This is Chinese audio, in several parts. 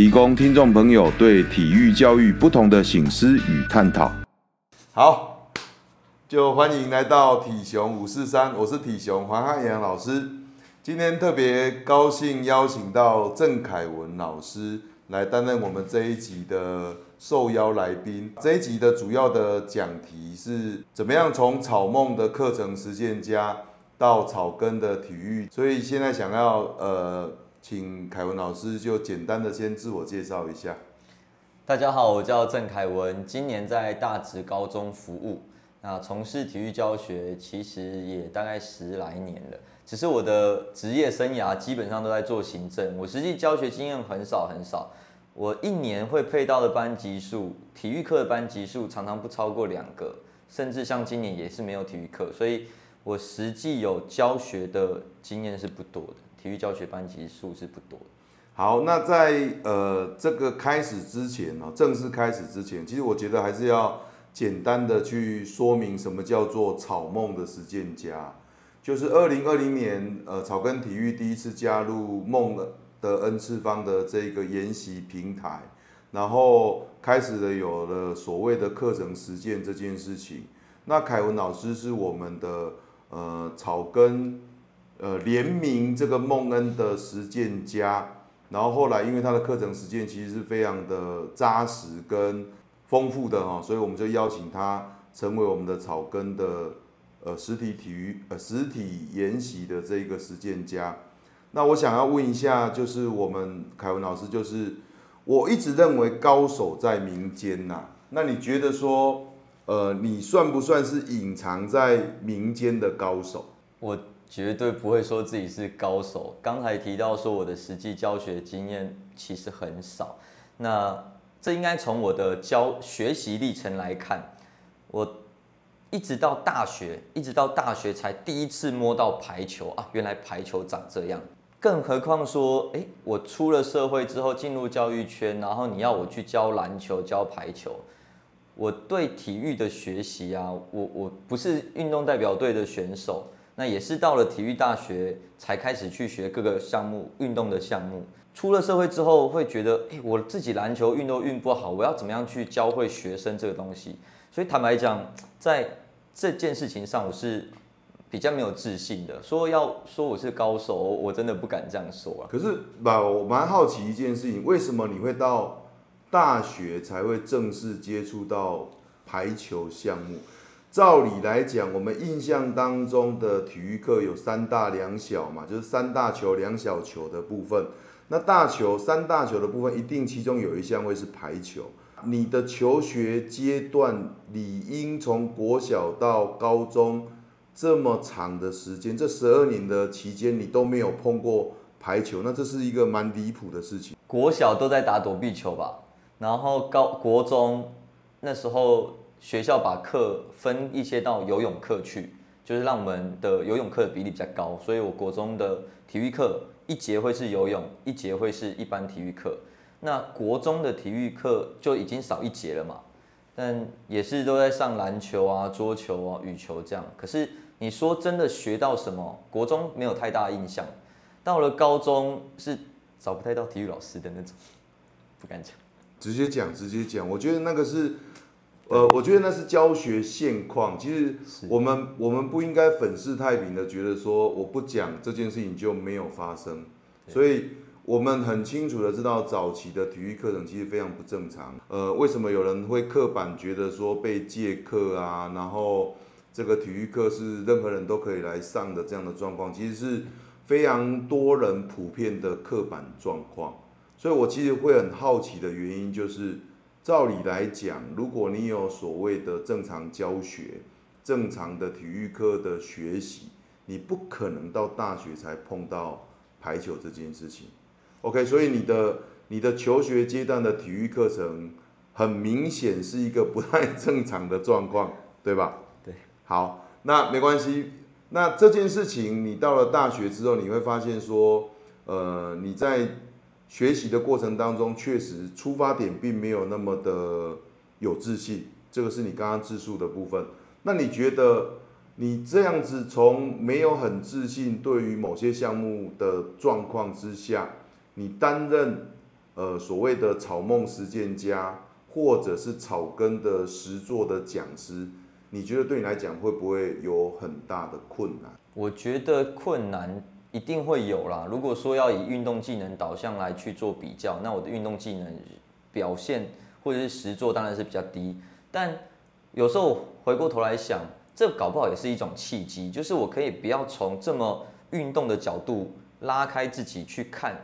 提供听众朋友对体育教育不同的醒思与探讨。好，就欢迎来到体熊五四三，我是体熊黄汉阳老师。今天特别高兴邀请到郑凯文老师来担任我们这一集的受邀来宾。这一集的主要的讲题是怎么样从草梦的课程实践家到草根的体育。所以现在想要呃。请凯文老师就简单的先自我介绍一下。大家好，我叫郑凯文，今年在大直高中服务。那从事体育教学其实也大概十来年了，只是我的职业生涯基本上都在做行政，我实际教学经验很少很少。我一年会配到的班级数，体育课的班级数常常不超过两个，甚至像今年也是没有体育课，所以我实际有教学的经验是不多的。体育教学班级数是不多。好，那在呃这个开始之前呢，正式开始之前，其实我觉得还是要简单的去说明什么叫做草梦的实践家。就是二零二零年，呃，草根体育第一次加入梦的的 N 次方的这个研习平台，然后开始了有了所谓的课程实践这件事情。那凯文老师是我们的呃草根。呃，联名这个梦恩的实践家，然后后来因为他的课程实践其实是非常的扎实跟丰富的哈，所以我们就邀请他成为我们的草根的呃实体体育呃实体研习的这个实践家。那我想要问一下，就是我们凯文老师，就是我一直认为高手在民间呐，那你觉得说，呃，你算不算是隐藏在民间的高手？我。绝对不会说自己是高手。刚才提到说我的实际教学经验其实很少，那这应该从我的教学习历程来看，我一直到大学，一直到大学才第一次摸到排球啊，原来排球长这样。更何况说，诶，我出了社会之后进入教育圈，然后你要我去教篮球、教排球，我对体育的学习啊，我我不是运动代表队的选手。那也是到了体育大学才开始去学各个项目运动的项目。出了社会之后，会觉得，诶，我自己篮球运都运不好，我要怎么样去教会学生这个东西？所以坦白讲，在这件事情上，我是比较没有自信的。说要说我是高手，我真的不敢这样说啊。可是吧，我蛮好奇一件事情，为什么你会到大学才会正式接触到排球项目？照理来讲，我们印象当中的体育课有三大两小嘛，就是三大球两小球的部分。那大球三大球的部分，一定其中有一项会是排球。你的求学阶段理应从国小到高中这么长的时间，这十二年的期间你都没有碰过排球，那这是一个蛮离谱的事情。国小都在打躲避球吧，然后高国中那时候。学校把课分一些到游泳课去，就是让我们的游泳课的比例比较高，所以我国中的体育课一节会是游泳，一节会是一般体育课。那国中的体育课就已经少一节了嘛，但也是都在上篮球啊、桌球啊、羽球这样。可是你说真的学到什么？国中没有太大印象，到了高中是找不太到体育老师的那种，不敢讲。直接讲，直接讲，我觉得那个是。呃，我觉得那是教学现况。其实我们我们不应该粉饰太平的觉得说我不讲这件事情就没有发生。所以我们很清楚的知道早期的体育课程其实非常不正常。呃，为什么有人会刻板觉得说被借课啊，然后这个体育课是任何人都可以来上的这样的状况，其实是非常多人普遍的刻板状况。所以我其实会很好奇的原因就是。照理来讲，如果你有所谓的正常教学、正常的体育课的学习，你不可能到大学才碰到排球这件事情。OK，所以你的你的求学阶段的体育课程，很明显是一个不太正常的状况，对吧？对。好，那没关系。那这件事情，你到了大学之后，你会发现说，呃，你在学习的过程当中，确实出发点并没有那么的有自信。这个是你刚刚自述的部分。那你觉得？你这样子从没有很自信对于某些项目的状况之下，你担任呃所谓的草梦实践家，或者是草根的实作的讲师，你觉得对你来讲会不会有很大的困难？我觉得困难一定会有啦。如果说要以运动技能导向来去做比较，那我的运动技能表现或者是实作当然是比较低。但有时候回过头来想。这搞不好也是一种契机，就是我可以不要从这么运动的角度拉开自己去看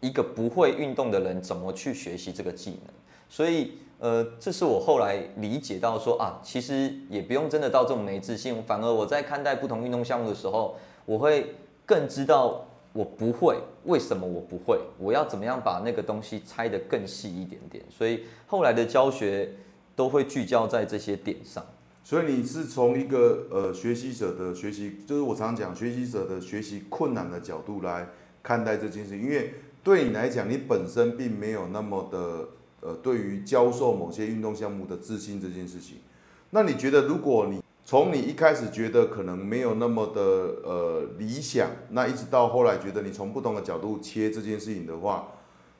一个不会运动的人怎么去学习这个技能。所以，呃，这是我后来理解到说啊，其实也不用真的到这么没自信，反而我在看待不同运动项目的时候，我会更知道我不会，为什么我不会，我要怎么样把那个东西拆得更细一点点。所以后来的教学都会聚焦在这些点上。所以你是从一个呃学习者的学习，就是我常讲学习者的学习困难的角度来看待这件事，因为对你来讲，你本身并没有那么的呃对于教授某些运动项目的自信这件事情。那你觉得，如果你从你一开始觉得可能没有那么的呃理想，那一直到后来觉得你从不同的角度切这件事情的话，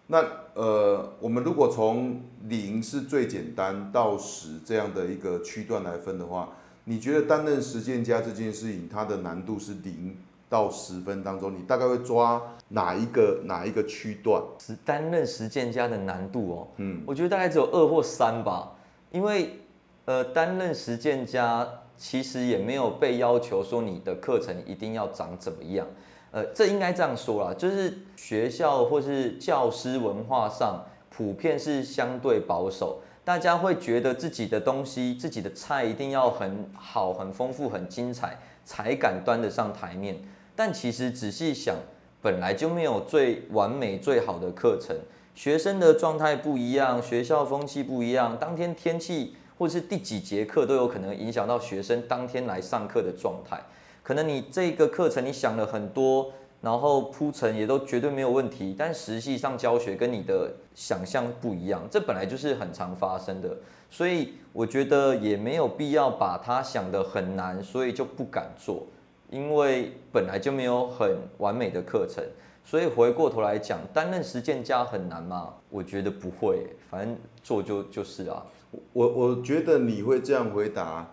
那呃，我们如果从零是最简单到十这样的一个区段来分的话，你觉得担任实践家这件事情，它的难度是零到十分当中，你大概会抓哪一个哪一个区段？是担任实践家的难度哦，嗯，我觉得大概只有二或三吧，因为呃，担任实践家其实也没有被要求说你的课程一定要长怎么样。呃，这应该这样说啦，就是学校或是教师文化上普遍是相对保守，大家会觉得自己的东西、自己的菜一定要很好、很丰富、很精彩，才敢端得上台面。但其实仔细想，本来就没有最完美、最好的课程，学生的状态不一样，学校风气不一样，当天天气或者是第几节课都有可能影响到学生当天来上课的状态。可能你这个课程你想了很多，然后铺陈也都绝对没有问题，但实际上教学跟你的想象不一样，这本来就是很常发生的，所以我觉得也没有必要把它想得很难，所以就不敢做，因为本来就没有很完美的课程，所以回过头来讲，担任实践家很难吗？我觉得不会，反正做就就是啊。我我觉得你会这样回答。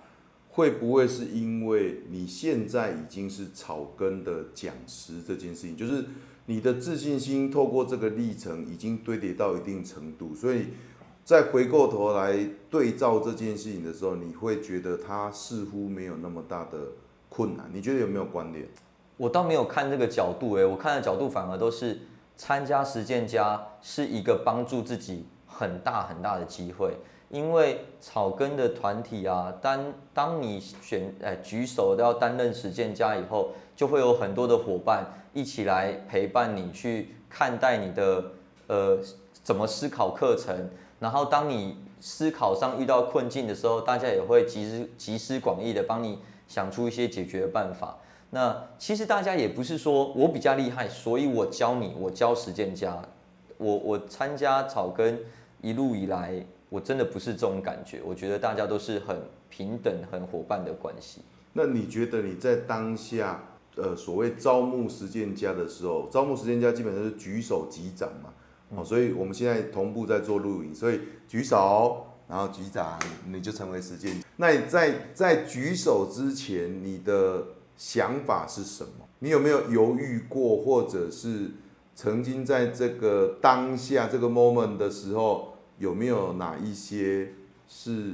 会不会是因为你现在已经是草根的讲师这件事情，就是你的自信心透过这个历程已经堆叠到一定程度，所以再回过头来对照这件事情的时候，你会觉得它似乎没有那么大的困难。你觉得有没有关联？我倒没有看这个角度，诶，我看的角度反而都是参加实践家是一个帮助自己很大很大的机会。因为草根的团体啊，当当你选哎举手都要担任实践家以后，就会有很多的伙伴一起来陪伴你去看待你的呃怎么思考课程，然后当你思考上遇到困境的时候，大家也会集思集思广益的帮你想出一些解决的办法。那其实大家也不是说我比较厉害，所以我教你，我教实践家，我我参加草根一路以来。我真的不是这种感觉，我觉得大家都是很平等、很伙伴的关系。那你觉得你在当下，呃，所谓招募实践家的时候，招募实践家基本上是举手即掌嘛？哦，所以我们现在同步在做录影，所以举手，然后击掌，你就成为实践。那你在在举手之前，你的想法是什么？你有没有犹豫过，或者是曾经在这个当下这个 moment 的时候？有没有哪一些是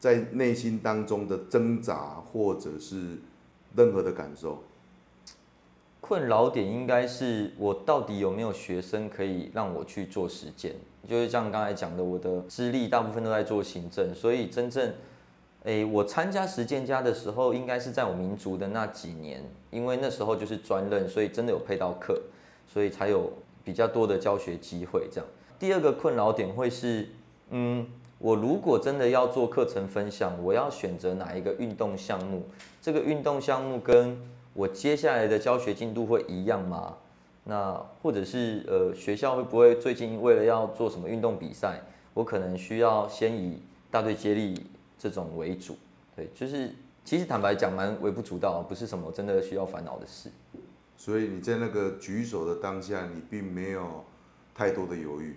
在内心当中的挣扎，或者是任何的感受？困扰点应该是我到底有没有学生可以让我去做实践？就是像刚才讲的，我的资历大部分都在做行政，所以真正，诶，我参加实践家的时候，应该是在我民族的那几年，因为那时候就是专任，所以真的有配到课，所以才有比较多的教学机会这样。第二个困扰点会是，嗯，我如果真的要做课程分享，我要选择哪一个运动项目？这个运动项目跟我接下来的教学进度会一样吗？那或者是呃，学校会不会最近为了要做什么运动比赛，我可能需要先以大队接力这种为主？对，就是其实坦白讲，蛮微不足道，不是什么真的需要烦恼的事。所以你在那个举手的当下，你并没有太多的犹豫。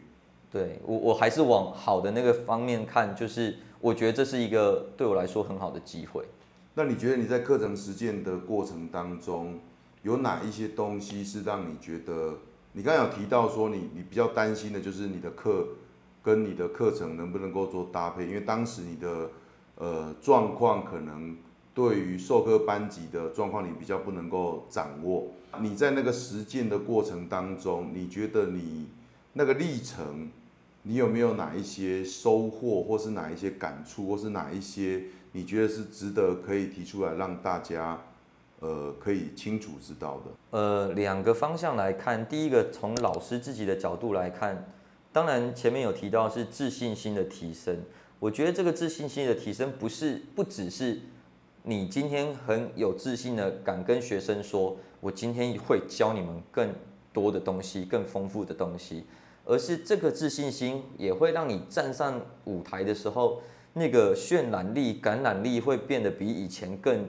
对，我，我还是往好的那个方面看，就是我觉得这是一个对我来说很好的机会。那你觉得你在课程实践的过程当中，有哪一些东西是让你觉得？你刚刚有提到说你你比较担心的就是你的课跟你的课程能不能够做搭配，因为当时你的呃状况可能对于授课班级的状况你比较不能够掌握。你在那个实践的过程当中，你觉得你那个历程，你有没有哪一些收获，或是哪一些感触，或是哪一些？你觉得是值得可以提出来让大家，呃，可以清楚知道的？呃，两个方向来看，第一个从老师自己的角度来看，当然前面有提到是自信心的提升。我觉得这个自信心的提升不是不只是你今天很有自信的敢跟学生说，我今天会教你们更多的东西，更丰富的东西，而是这个自信心也会让你站上舞台的时候。那个渲染力、感染力会变得比以前更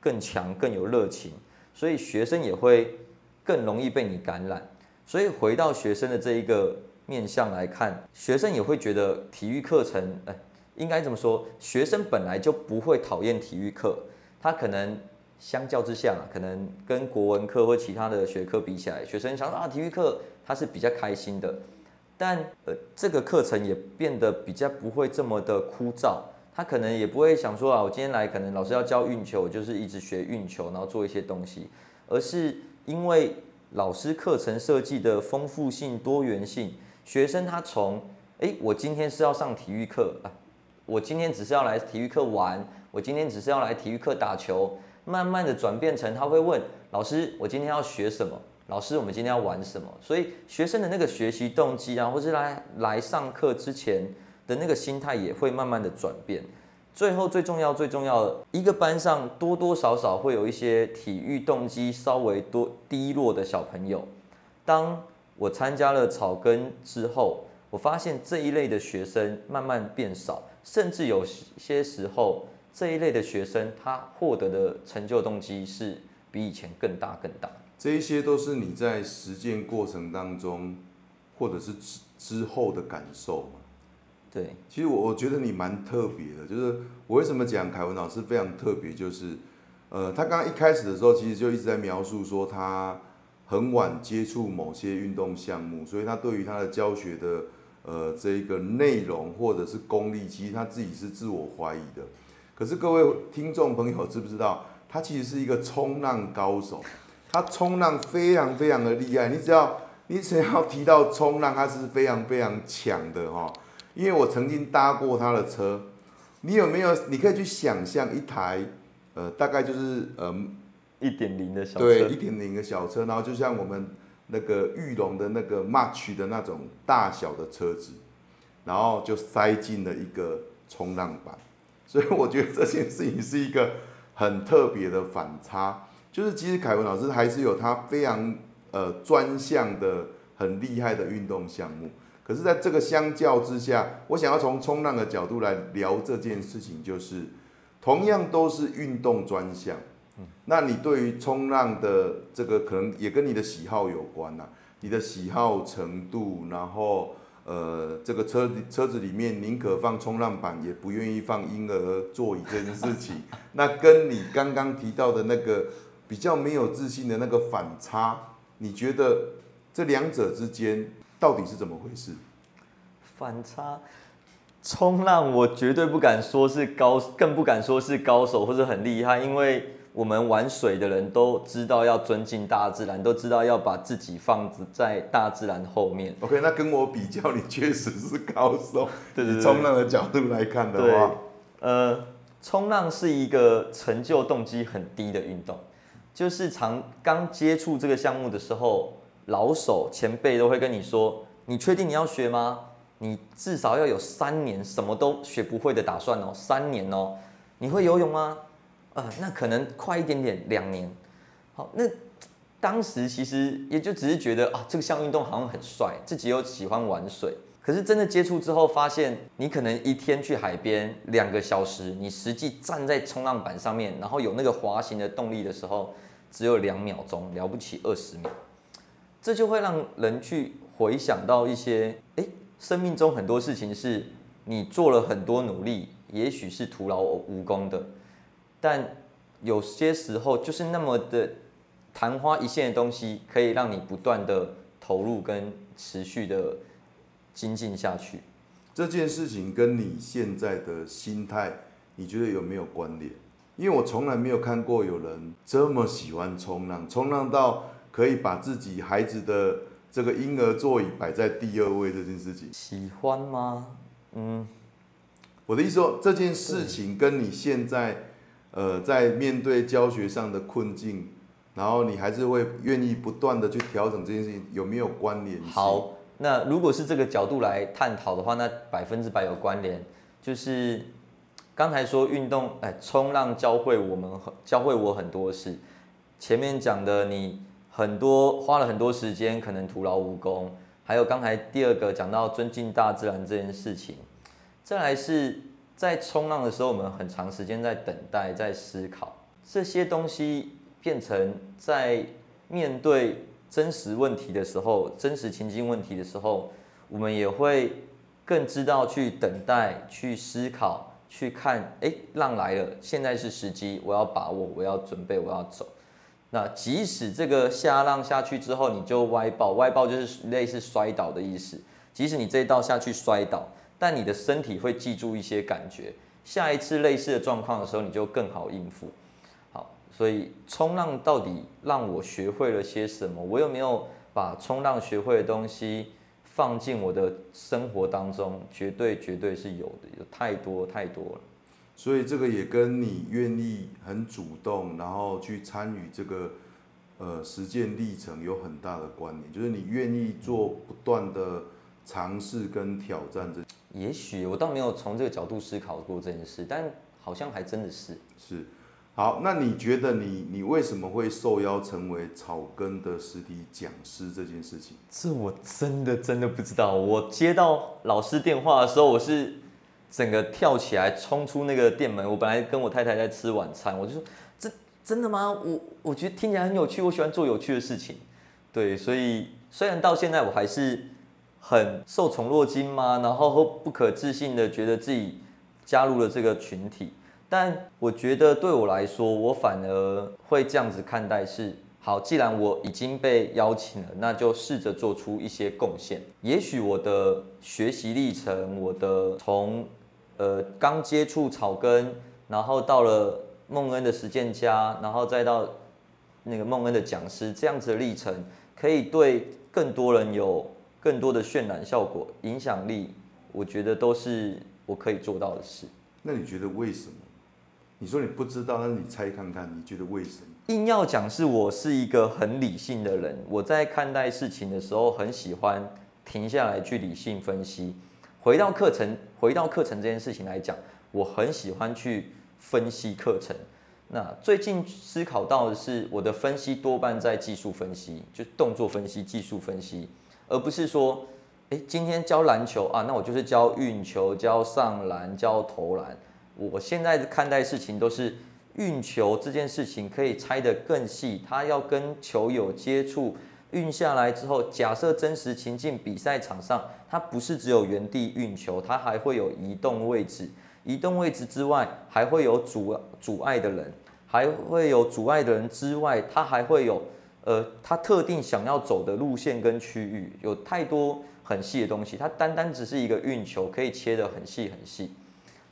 更强、更有热情，所以学生也会更容易被你感染。所以回到学生的这一个面向来看，学生也会觉得体育课程，哎，应该怎么说？学生本来就不会讨厌体育课，他可能相较之下，可能跟国文课或其他的学科比起来，学生想说啊，体育课他是比较开心的。但呃，这个课程也变得比较不会这么的枯燥，他可能也不会想说啊，我今天来可能老师要教运球，就是一直学运球，然后做一些东西，而是因为老师课程设计的丰富性、多元性，学生他从诶，我今天是要上体育课啊，我今天只是要来体育课玩，我今天只是要来体育课打球，慢慢的转变成他会问老师，我今天要学什么？老师，我们今天要玩什么？所以学生的那个学习动机啊，或是来来上课之前的那个心态也会慢慢的转变。最后最重要最重要的，一个班上多多少少会有一些体育动机稍微多低落的小朋友。当我参加了草根之后，我发现这一类的学生慢慢变少，甚至有些时候这一类的学生他获得的成就动机是比以前更大更大。这一些都是你在实践过程当中，或者是之之后的感受嘛？对，其实我我觉得你蛮特别的，就是我为什么讲凯文老师非常特别，就是，呃，他刚刚一开始的时候，其实就一直在描述说他很晚接触某些运动项目，所以他对于他的教学的呃这一个内容或者是功力，其实他自己是自我怀疑的。可是各位听众朋友知不知道，他其实是一个冲浪高手。他冲浪非常非常的厉害，你只要你只要提到冲浪，他是非常非常强的哈。因为我曾经搭过他的车，你有没有？你可以去想象一台，呃，大概就是呃一点零的小车，对，一点零的小车，然后就像我们那个裕隆的那个 March 的那种大小的车子，然后就塞进了一个冲浪板，所以我觉得这件事情是一个很特别的反差。就是其实凯文老师还是有他非常呃专项的很厉害的运动项目，可是在这个相较之下，我想要从冲浪的角度来聊这件事情，就是同样都是运动专项，那你对于冲浪的这个可能也跟你的喜好有关呐，你的喜好程度，然后呃这个车车子里面宁可放冲浪板，也不愿意放婴儿座椅这件事情，那跟你刚刚提到的那个。比较没有自信的那个反差，你觉得这两者之间到底是怎么回事？反差，冲浪我绝对不敢说是高，更不敢说是高手或者很厉害，因为我们玩水的人都知道要尊敬大自然，都知道要把自己放在大自然后面。OK，那跟我比较，你确实是高手。对 对对，冲浪的角度来看的话，呃，冲浪是一个成就动机很低的运动。就是常刚接触这个项目的时候，老手前辈都会跟你说，你确定你要学吗？你至少要有三年什么都学不会的打算哦，三年哦。你会游泳吗？呃，那可能快一点点，两年。好，那当时其实也就只是觉得啊，这个项运动好像很帅，自己又喜欢玩水。可是真的接触之后，发现你可能一天去海边两个小时，你实际站在冲浪板上面，然后有那个滑行的动力的时候，只有两秒钟，了不起二十秒。这就会让人去回想到一些，诶。生命中很多事情是你做了很多努力，也许是徒劳无功的，但有些时候就是那么的昙花一现的东西，可以让你不断的投入跟持续的精进下去。这件事情跟你现在的心态，你觉得有没有关联？因为我从来没有看过有人这么喜欢冲浪，冲浪到可以把自己孩子的。这个婴儿座椅摆在第二位这件事情，喜欢吗？嗯，我的意思说，这件事情跟你现在，呃，在面对教学上的困境，然后你还是会愿意不断的去调整这件事情，有没有关联？好，那如果是这个角度来探讨的话，那百分之百有关联。就是刚才说运动，哎，冲浪教会我们，教会我很多事。前面讲的你。很多花了很多时间，可能徒劳无功。还有刚才第二个讲到尊敬大自然这件事情，再来是在冲浪的时候，我们很长时间在等待，在思考这些东西，变成在面对真实问题的时候，真实情境问题的时候，我们也会更知道去等待，去思考，去看，哎，浪来了，现在是时机，我要把握，我要准备，我要走。那即使这个下浪下去之后，你就歪爆，歪爆就是类似摔倒的意思。即使你这一道下去摔倒，但你的身体会记住一些感觉，下一次类似的状况的时候，你就更好应付。好，所以冲浪到底让我学会了些什么？我有没有把冲浪学会的东西放进我的生活当中？绝对绝对是有的，有太多太多了。所以这个也跟你愿意很主动，然后去参与这个呃实践历程有很大的关联，就是你愿意做不断的尝试跟挑战这。也许我倒没有从这个角度思考过这件事，但好像还真的是。是，好，那你觉得你你为什么会受邀成为草根的实体讲师这件事情？这我真的真的不知道。我接到老师电话的时候，我是。整个跳起来冲出那个店门，我本来跟我太太在吃晚餐，我就说：这真的吗？我我觉得听起来很有趣，我喜欢做有趣的事情。对，所以虽然到现在我还是很受宠若惊吗，然后不可置信的觉得自己加入了这个群体，但我觉得对我来说，我反而会这样子看待是。好，既然我已经被邀请了，那就试着做出一些贡献。也许我的学习历程，我的从呃刚接触草根，然后到了孟恩的实践家，然后再到那个孟恩的讲师，这样子的历程，可以对更多人有更多的渲染效果、影响力。我觉得都是我可以做到的事。那你觉得为什么？你说你不知道，那你猜看看，你觉得为什么？硬要讲是我是一个很理性的人，我在看待事情的时候很喜欢停下来去理性分析。回到课程，回到课程这件事情来讲，我很喜欢去分析课程。那最近思考到的是，我的分析多半在技术分析，就动作分析、技术分析，而不是说，诶，今天教篮球啊，那我就是教运球、教上篮、教投篮。我现在看待事情都是。运球这件事情可以拆得更细，他要跟球友接触，运下来之后，假设真实情境比赛场上，他不是只有原地运球，他还会有移动位置，移动位置之外，还会有阻阻碍的人，还会有阻碍的人之外，他还会有呃，他特定想要走的路线跟区域，有太多很细的东西，他单单只是一个运球，可以切得很细很细。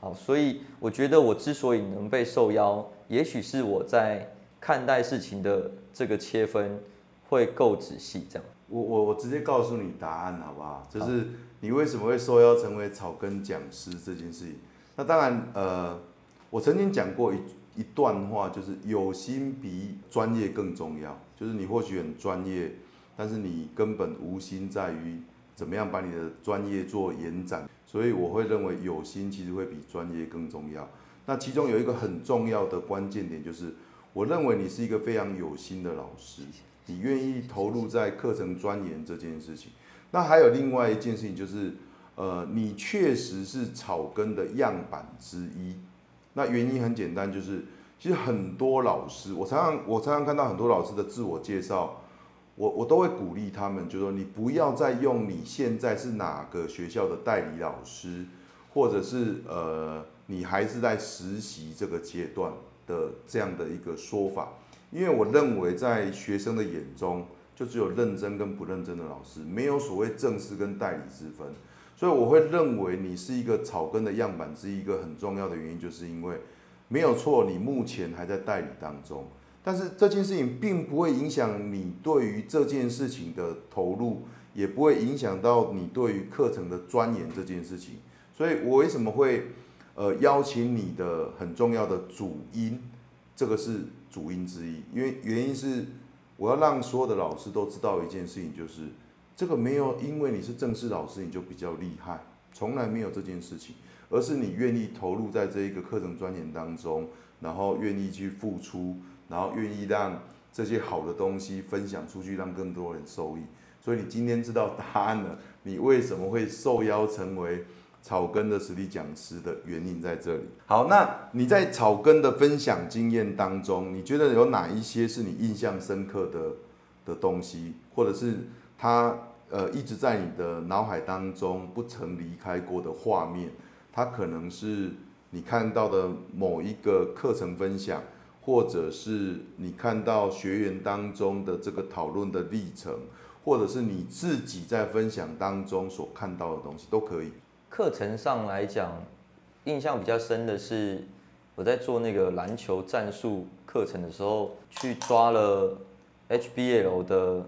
好，所以我觉得我之所以能被受邀，也许是我在看待事情的这个切分会够仔细。这样，我我我直接告诉你答案好不好？就是你为什么会受邀成为草根讲师这件事情。那当然，呃，我曾经讲过一一段话，就是有心比专业更重要。就是你或许很专业，但是你根本无心在于怎么样把你的专业做延展。所以我会认为有心其实会比专业更重要。那其中有一个很重要的关键点就是，我认为你是一个非常有心的老师，你愿意投入在课程钻研这件事情。那还有另外一件事情就是，呃，你确实是草根的样板之一。那原因很简单，就是其实很多老师，我常常我常常看到很多老师的自我介绍，我我都会鼓励他们，就说你不要再用你现在是哪个学校的代理老师，或者是呃你还是在实习这个阶段的这样的一个说法，因为我认为在学生的眼中。就只有认真跟不认真的老师，没有所谓正式跟代理之分，所以我会认为你是一个草根的样板之，一个很重要的原因，就是因为没有错，你目前还在代理当中，但是这件事情并不会影响你对于这件事情的投入，也不会影响到你对于课程的钻研这件事情，所以我为什么会呃邀请你的很重要的主因，这个是主因之一，因为原因是。我要让所有的老师都知道一件事情，就是这个没有因为你是正式老师你就比较厉害，从来没有这件事情，而是你愿意投入在这一个课程钻研当中，然后愿意去付出，然后愿意让这些好的东西分享出去，让更多人受益。所以你今天知道答案了，你为什么会受邀成为？草根的实力讲师的原因在这里。好，那你在草根的分享经验当中，你觉得有哪一些是你印象深刻的的东西，或者是他呃一直在你的脑海当中不曾离开过的画面？它可能是你看到的某一个课程分享，或者是你看到学员当中的这个讨论的历程，或者是你自己在分享当中所看到的东西，都可以。课程上来讲，印象比较深的是我在做那个篮球战术课程的时候，去抓了 HBL 的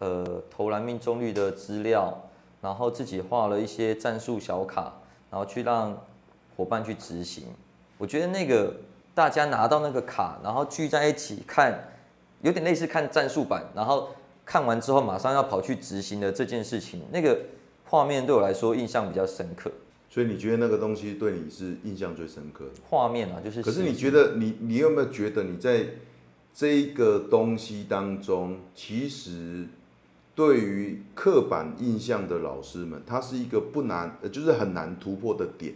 呃投篮命中率的资料，然后自己画了一些战术小卡，然后去让伙伴去执行。我觉得那个大家拿到那个卡，然后聚在一起看，有点类似看战术版，然后看完之后马上要跑去执行的这件事情，那个。画面对我来说印象比较深刻，所以你觉得那个东西对你是印象最深刻的画面啊，就是。可是你觉得你你有没有觉得你在这一个东西当中，其实对于刻板印象的老师们，他是一个不难，呃，就是很难突破的点，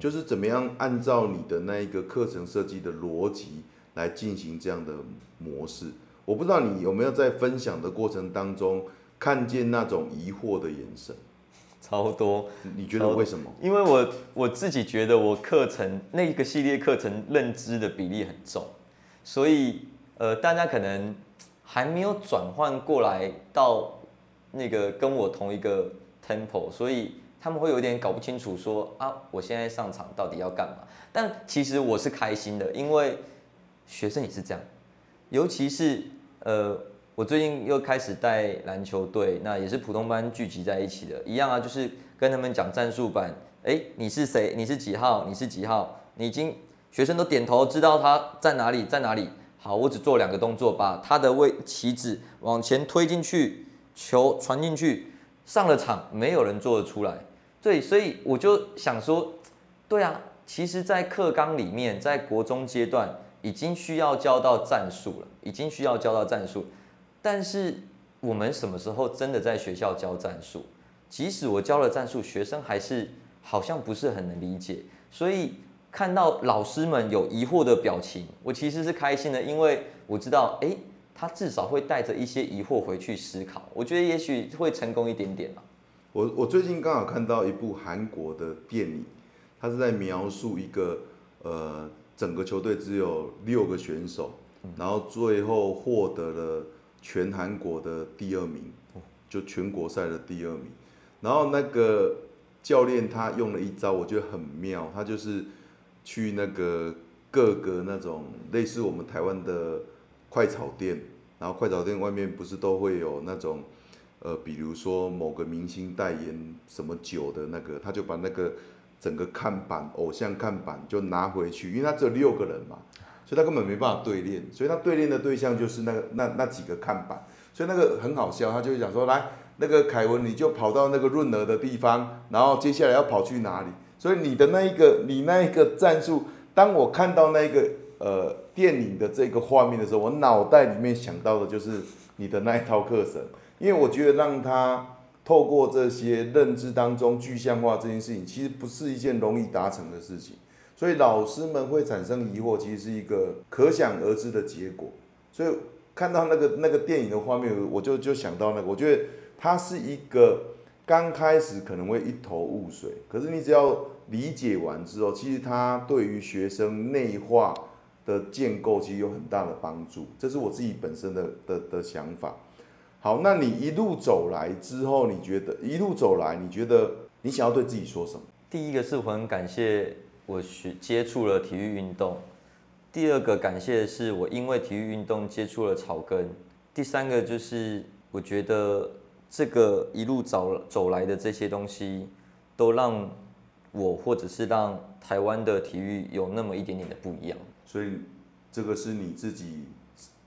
就是怎么样按照你的那一个课程设计的逻辑来进行这样的模式。我不知道你有没有在分享的过程当中看见那种疑惑的眼神。超多，你觉得为什么？因为我我自己觉得我课程那个系列课程认知的比例很重，所以呃，大家可能还没有转换过来到那个跟我同一个 tempo，所以他们会有点搞不清楚说啊，我现在上场到底要干嘛？但其实我是开心的，因为学生也是这样，尤其是呃。我最近又开始带篮球队，那也是普通班聚集在一起的，一样啊，就是跟他们讲战术板。哎，你是谁？你是几号？你是几号？你已经学生都点头，知道他在哪里，在哪里。好，我只做两个动作，把他的位旗子往前推进去，球传进去，上了场，没有人做得出来。对，所以我就想说，对啊，其实，在课纲里面，在国中阶段已经需要教到战术了，已经需要教到战术。但是我们什么时候真的在学校教战术？即使我教了战术，学生还是好像不是很能理解。所以看到老师们有疑惑的表情，我其实是开心的，因为我知道，诶，他至少会带着一些疑惑回去思考。我觉得也许会成功一点点吧。我我最近刚好看到一部韩国的电影，他是在描述一个呃，整个球队只有六个选手，然后最后获得了。全韩国的第二名，就全国赛的第二名。然后那个教练他用了一招，我觉得很妙。他就是去那个各个那种类似我们台湾的快炒店，然后快炒店外面不是都会有那种呃，比如说某个明星代言什么酒的那个，他就把那个整个看板偶像看板就拿回去，因为他只有六个人嘛。所以他根本没办法对练，所以他对练的对象就是那个那那几个看板，所以那个很好笑，他就会讲说，来那个凯文你就跑到那个润儿的地方，然后接下来要跑去哪里？所以你的那一个，你那一个战术，当我看到那个呃电影的这个画面的时候，我脑袋里面想到的就是你的那一套课程，因为我觉得让他透过这些认知当中具象化这件事情，其实不是一件容易达成的事情。所以老师们会产生疑惑，其实是一个可想而知的结果。所以看到那个那个电影的画面，我就就想到那个，我觉得它是一个刚开始可能会一头雾水，可是你只要理解完之后，其实它对于学生内化的建构其实有很大的帮助。这是我自己本身的的的想法。好，那你一路走来之后，你觉得一路走来，你觉得你想要对自己说什么？第一个是我很感谢。我学接触了体育运动，第二个感谢的是我因为体育运动接触了草根，第三个就是我觉得这个一路走走来的这些东西，都让我或者是让台湾的体育有那么一点点的不一样。所以这个是你自己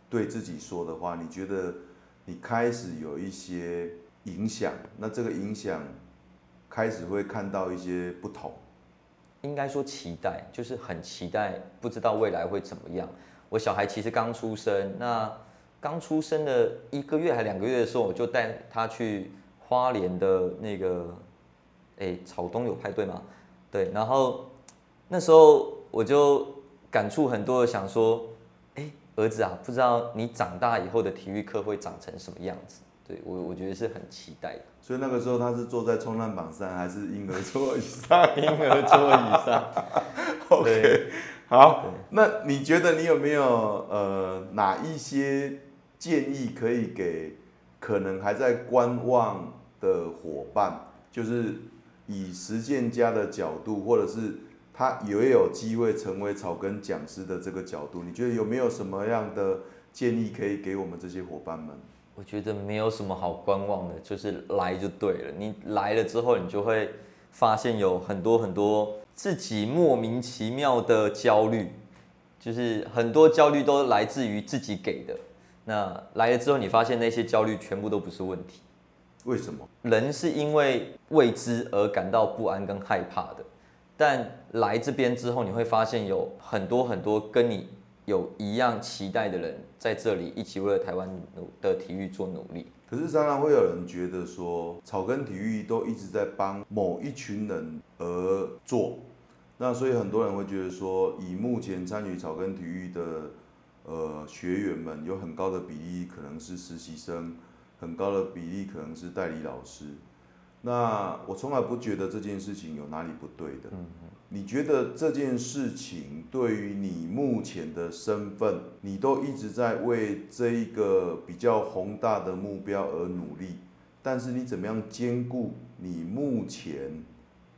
对自己说的话，你觉得你开始有一些影响，那这个影响开始会看到一些不同。应该说期待，就是很期待，不知道未来会怎么样。我小孩其实刚出生，那刚出生的一个月还两个月的时候，我就带他去花莲的那个，哎，草东有派对嘛？对，然后那时候我就感触很多的，想说，哎，儿子啊，不知道你长大以后的体育课会长成什么样子？对我，我觉得是很期待的。所以那个时候他是坐在冲浪板上，还是婴儿座椅上？婴儿座椅上。OK，好。那你觉得你有没有呃哪一些建议可以给可能还在观望的伙伴？就是以实践家的角度，或者是他也有机会成为草根讲师的这个角度，你觉得有没有什么样的建议可以给我们这些伙伴们？我觉得没有什么好观望的，就是来就对了。你来了之后，你就会发现有很多很多自己莫名其妙的焦虑，就是很多焦虑都来自于自己给的。那来了之后，你发现那些焦虑全部都不是问题。为什么？人是因为未知而感到不安跟害怕的，但来这边之后，你会发现有很多很多跟你。有一样期待的人在这里一起为了台湾的体育做努力。可是常常会有人觉得说，草根体育都一直在帮某一群人而做。那所以很多人会觉得说，以目前参与草根体育的呃学员们，有很高的比例可能是实习生，很高的比例可能是代理老师。那我从来不觉得这件事情有哪里不对的。嗯你觉得这件事情对于你目前的身份，你都一直在为这一个比较宏大的目标而努力，但是你怎么样兼顾你目前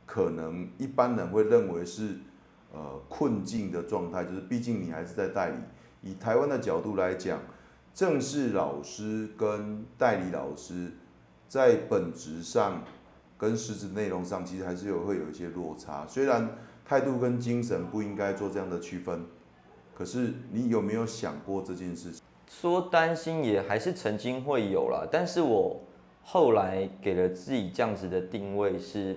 可能一般人会认为是呃困境的状态？就是毕竟你还是在代理。以台湾的角度来讲，正式老师跟代理老师在本质上。跟实质内容上其实还是有会有一些落差，虽然态度跟精神不应该做这样的区分，可是你有没有想过这件事情？说担心也还是曾经会有啦，但是我后来给了自己这样子的定位是，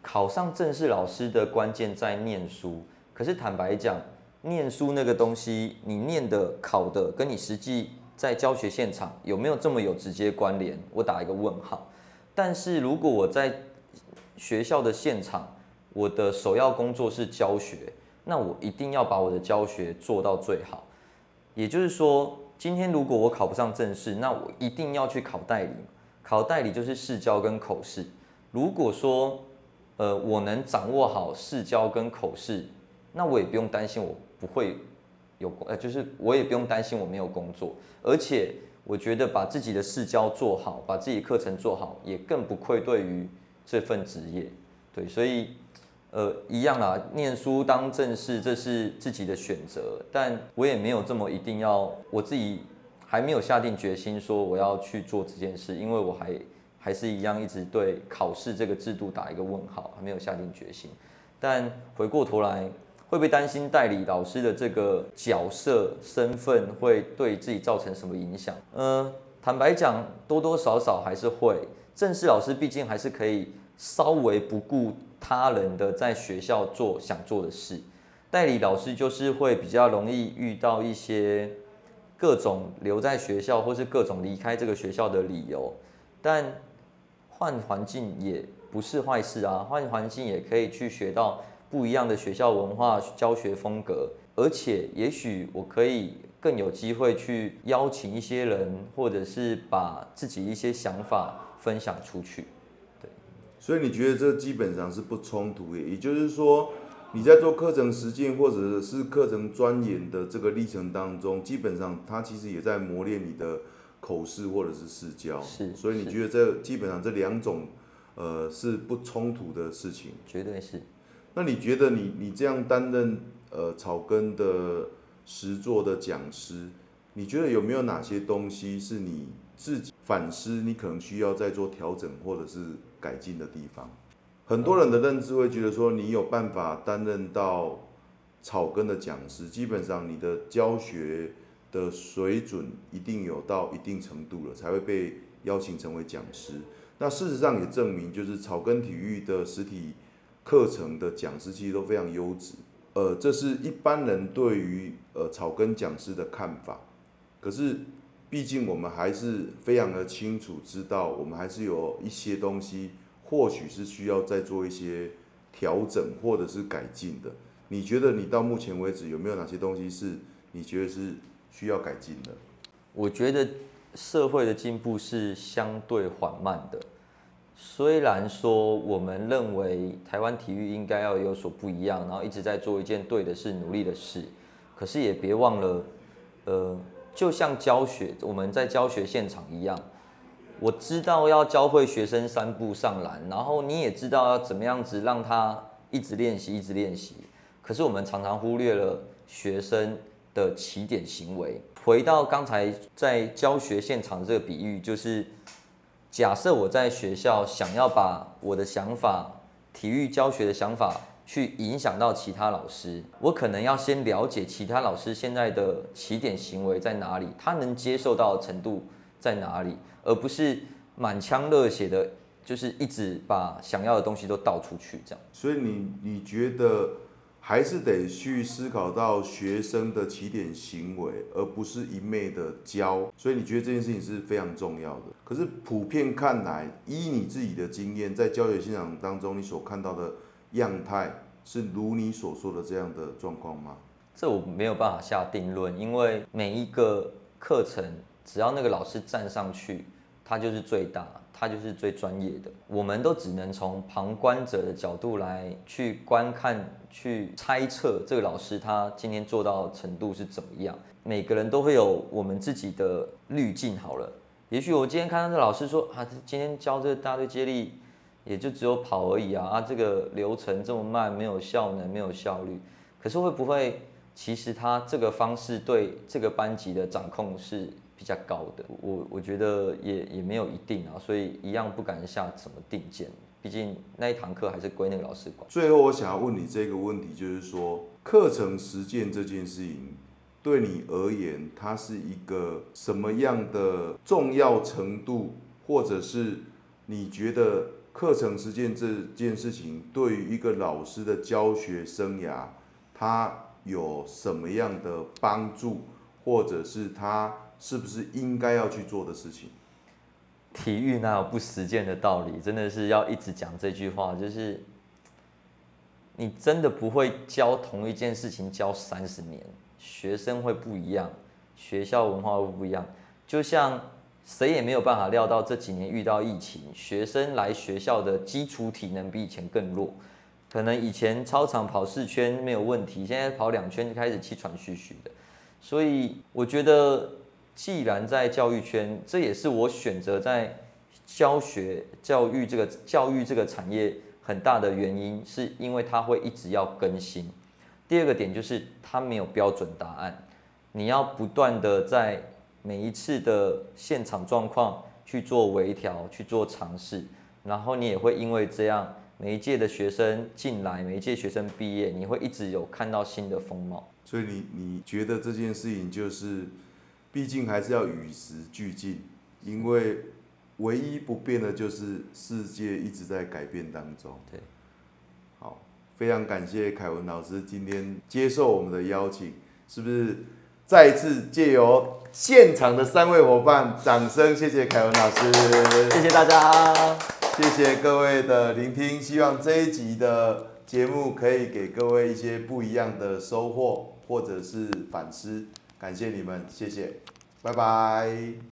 考上正式老师的关键在念书，可是坦白讲，念书那个东西，你念的考的跟你实际在教学现场有没有这么有直接关联？我打一个问号。但是如果我在学校的现场，我的首要工作是教学，那我一定要把我的教学做到最好。也就是说，今天如果我考不上正式，那我一定要去考代理。考代理就是试教跟口试。如果说，呃，我能掌握好试教跟口试，那我也不用担心我不会有工，呃，就是我也不用担心我没有工作，而且。我觉得把自己的视教做好，把自己课程做好，也更不愧对于这份职业。对，所以，呃，一样啦，念书当正事，这是自己的选择，但我也没有这么一定要，我自己还没有下定决心说我要去做这件事，因为我还还是一样一直对考试这个制度打一个问号，还没有下定决心。但回过头来。会不会担心代理老师的这个角色身份会对自己造成什么影响？呃，坦白讲，多多少少还是会。正式老师毕竟还是可以稍微不顾他人的在学校做想做的事，代理老师就是会比较容易遇到一些各种留在学校或是各种离开这个学校的理由，但换环境也不是坏事啊，换环境也可以去学到不一样的学校文化、教学风格，而且也许我可以更有机会去邀请一些人，或者是把自己一些想法。分享出去，对，所以你觉得这基本上是不冲突的，也就是说，你在做课程实践或者是课程钻研的这个历程当中，基本上它其实也在磨练你的口试或者是试教，是，所以你觉得这基本上这两种，呃，是不冲突的事情，绝对是。那你觉得你你这样担任呃草根的实作的讲师，你觉得有没有哪些东西是你自己反思，你可能需要再做调整或者是改进的地方。很多人的认知会觉得说，你有办法担任到草根的讲师，基本上你的教学的水准一定有到一定程度了，才会被邀请成为讲师。那事实上也证明，就是草根体育的实体课程的讲师其实都非常优质。呃，这是一般人对于呃草根讲师的看法。可是。毕竟我们还是非常的清楚知道，我们还是有一些东西，或许是需要再做一些调整或者是改进的。你觉得你到目前为止有没有哪些东西是你觉得是需要改进的？我觉得社会的进步是相对缓慢的。虽然说我们认为台湾体育应该要有所不一样，然后一直在做一件对的事、努力的事，可是也别忘了，呃。就像教学，我们在教学现场一样，我知道要教会学生三步上篮，然后你也知道要怎么样子让他一直练习，一直练习。可是我们常常忽略了学生的起点行为。回到刚才在教学现场这个比喻，就是假设我在学校想要把我的想法，体育教学的想法。去影响到其他老师，我可能要先了解其他老师现在的起点行为在哪里，他能接受到的程度在哪里，而不是满腔热血的，就是一直把想要的东西都倒出去这样。所以你你觉得还是得去思考到学生的起点行为，而不是一昧的教。所以你觉得这件事情是非常重要的。可是普遍看来，依你自己的经验，在教学现场当中，你所看到的。样态是如你所说的这样的状况吗？这我没有办法下定论，因为每一个课程，只要那个老师站上去，他就是最大，他就是最专业的。我们都只能从旁观者的角度来去观看、去猜测这个老师他今天做到程度是怎么样。每个人都会有我们自己的滤镜。好了，也许我今天看到这老师说啊，今天教这大队接力。也就只有跑而已啊！啊，这个流程这么慢，没有效能，没有效率。可是会不会，其实他这个方式对这个班级的掌控是比较高的？我我觉得也也没有一定啊，所以一样不敢下什么定见。毕竟那一堂课还是归那个老师管。最后，我想要问你这个问题，就是说课程实践这件事情对你而言，它是一个什么样的重要程度，或者是你觉得？课程实践这件事情对于一个老师的教学生涯，他有什么样的帮助，或者是他是不是应该要去做的事情？体育哪有不实践的道理？真的是要一直讲这句话，就是你真的不会教同一件事情教三十年，学生会不一样，学校文化会不一样，就像。谁也没有办法料到这几年遇到疫情，学生来学校的基础体能比以前更弱。可能以前操场跑四圈没有问题，现在跑两圈就开始气喘吁吁的。所以我觉得，既然在教育圈，这也是我选择在教学教育这个教育这个产业很大的原因，是因为它会一直要更新。第二个点就是它没有标准答案，你要不断的在。每一次的现场状况去做微调，去做尝试，然后你也会因为这样，每一届的学生进来，每一届学生毕业，你会一直有看到新的风貌。所以你你觉得这件事情就是，毕竟还是要与时俱进，因为唯一不变的就是世界一直在改变当中。对，好，非常感谢凯文老师今天接受我们的邀请，是不是？再一次借由现场的三位伙伴，掌声谢谢凯文老师，谢谢大家，谢谢各位的聆听，希望这一集的节目可以给各位一些不一样的收获或者是反思，感谢你们，谢谢，拜拜。